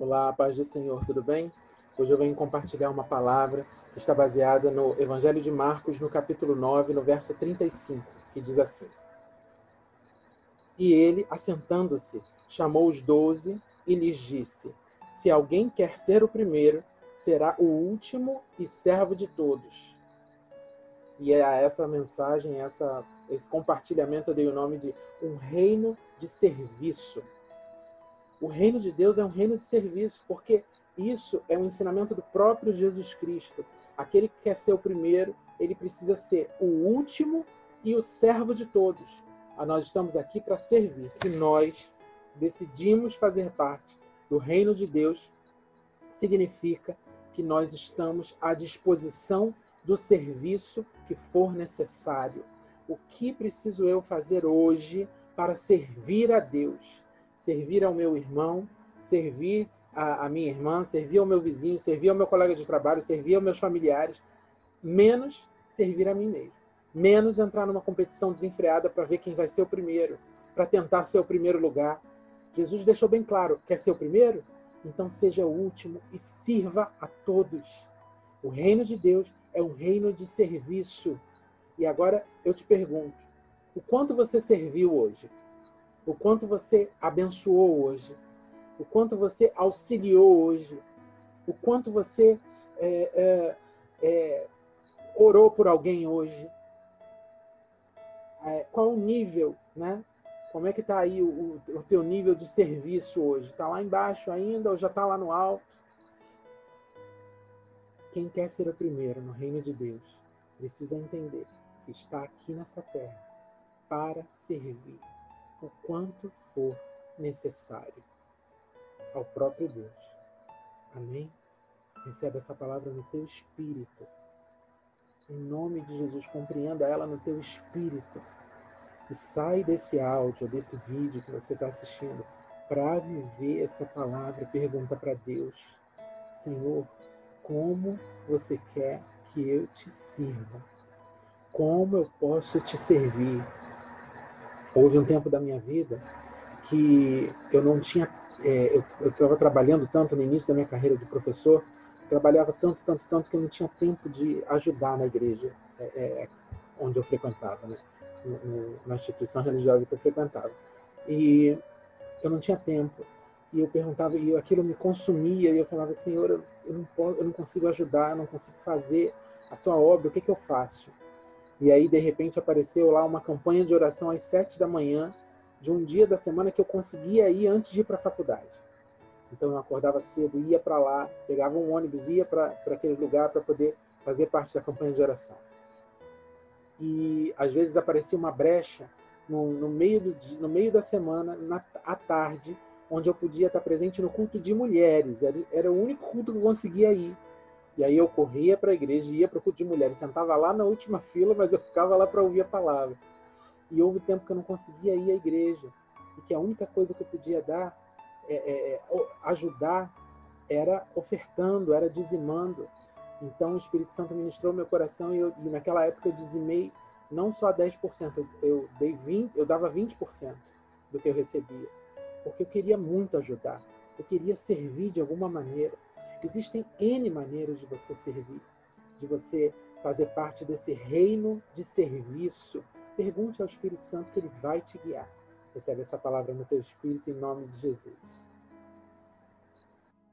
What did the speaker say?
Olá, paz do Senhor, tudo bem? Hoje eu venho compartilhar uma palavra que está baseada no Evangelho de Marcos, no capítulo 9, no verso 35, que diz assim: E ele, assentando-se, chamou os doze e lhes disse: Se alguém quer ser o primeiro, será o último e servo de todos. E é a essa mensagem, essa, esse compartilhamento eu dei o nome de um reino de serviço o reino de Deus é um reino de serviço, porque isso é um ensinamento do próprio Jesus Cristo. Aquele que quer ser o primeiro, ele precisa ser o último e o servo de todos. Ah, nós estamos aqui para servir. Se nós decidimos fazer parte do reino de Deus, significa que nós estamos à disposição do serviço que for necessário. O que preciso eu fazer hoje para servir a Deus? Servir ao meu irmão, servir a minha irmã, servir ao meu vizinho, servir ao meu colega de trabalho, servir aos meus familiares, menos servir a mim mesmo. Menos entrar numa competição desenfreada para ver quem vai ser o primeiro, para tentar ser o primeiro lugar. Jesus deixou bem claro: quer ser o primeiro? Então seja o último e sirva a todos. O reino de Deus é um reino de serviço. E agora eu te pergunto: o quanto você serviu hoje? O quanto você abençoou hoje, o quanto você auxiliou hoje, o quanto você é, é, é, orou por alguém hoje. É, qual o nível, né? Como é que está aí o, o teu nível de serviço hoje? Está lá embaixo ainda ou já está lá no alto? Quem quer ser o primeiro no reino de Deus precisa entender que está aqui nessa terra para servir o quanto for necessário ao próprio Deus. Amém? Recebe essa palavra no teu espírito. Em nome de Jesus, compreenda ela no teu espírito. E sai desse áudio, desse vídeo que você está assistindo, para viver essa palavra. Pergunta para Deus: Senhor, como você quer que eu te sirva? Como eu posso te servir? Houve um tempo da minha vida que eu não tinha. É, eu estava trabalhando tanto no início da minha carreira de professor, trabalhava tanto, tanto, tanto que eu não tinha tempo de ajudar na igreja é, é, onde eu frequentava, né? Na instituição religiosa que eu frequentava. E eu não tinha tempo. E eu perguntava, e aquilo me consumia, e eu falava, Senhor, eu, eu, não, posso, eu não consigo ajudar, eu não consigo fazer a tua obra, o que, que eu faço? E aí, de repente, apareceu lá uma campanha de oração às sete da manhã de um dia da semana que eu conseguia ir antes de ir para a faculdade. Então, eu acordava cedo, ia para lá, pegava um ônibus, ia para aquele lugar para poder fazer parte da campanha de oração. E, às vezes, aparecia uma brecha no, no meio, do, no meio da semana, na, à tarde, onde eu podia estar presente no culto de mulheres. Era, era o único culto que eu conseguia ir. E aí eu corria para a igreja, ia para o culto de mulheres, sentava lá na última fila, mas eu ficava lá para ouvir a palavra. E houve tempo que eu não conseguia ir à igreja, e que a única coisa que eu podia dar, é, é, é ajudar, era ofertando, era dizimando. Então o Espírito Santo ministrou meu coração e, eu, e naquela época eu dizimei não só 10%, eu, eu dei 20, eu dava 20% do que eu recebia, porque eu queria muito ajudar, eu queria servir de alguma maneira. Existem N maneiras de você servir, de você fazer parte desse reino de serviço. Pergunte ao Espírito Santo que ele vai te guiar. Recebe essa palavra no teu espírito em nome de Jesus.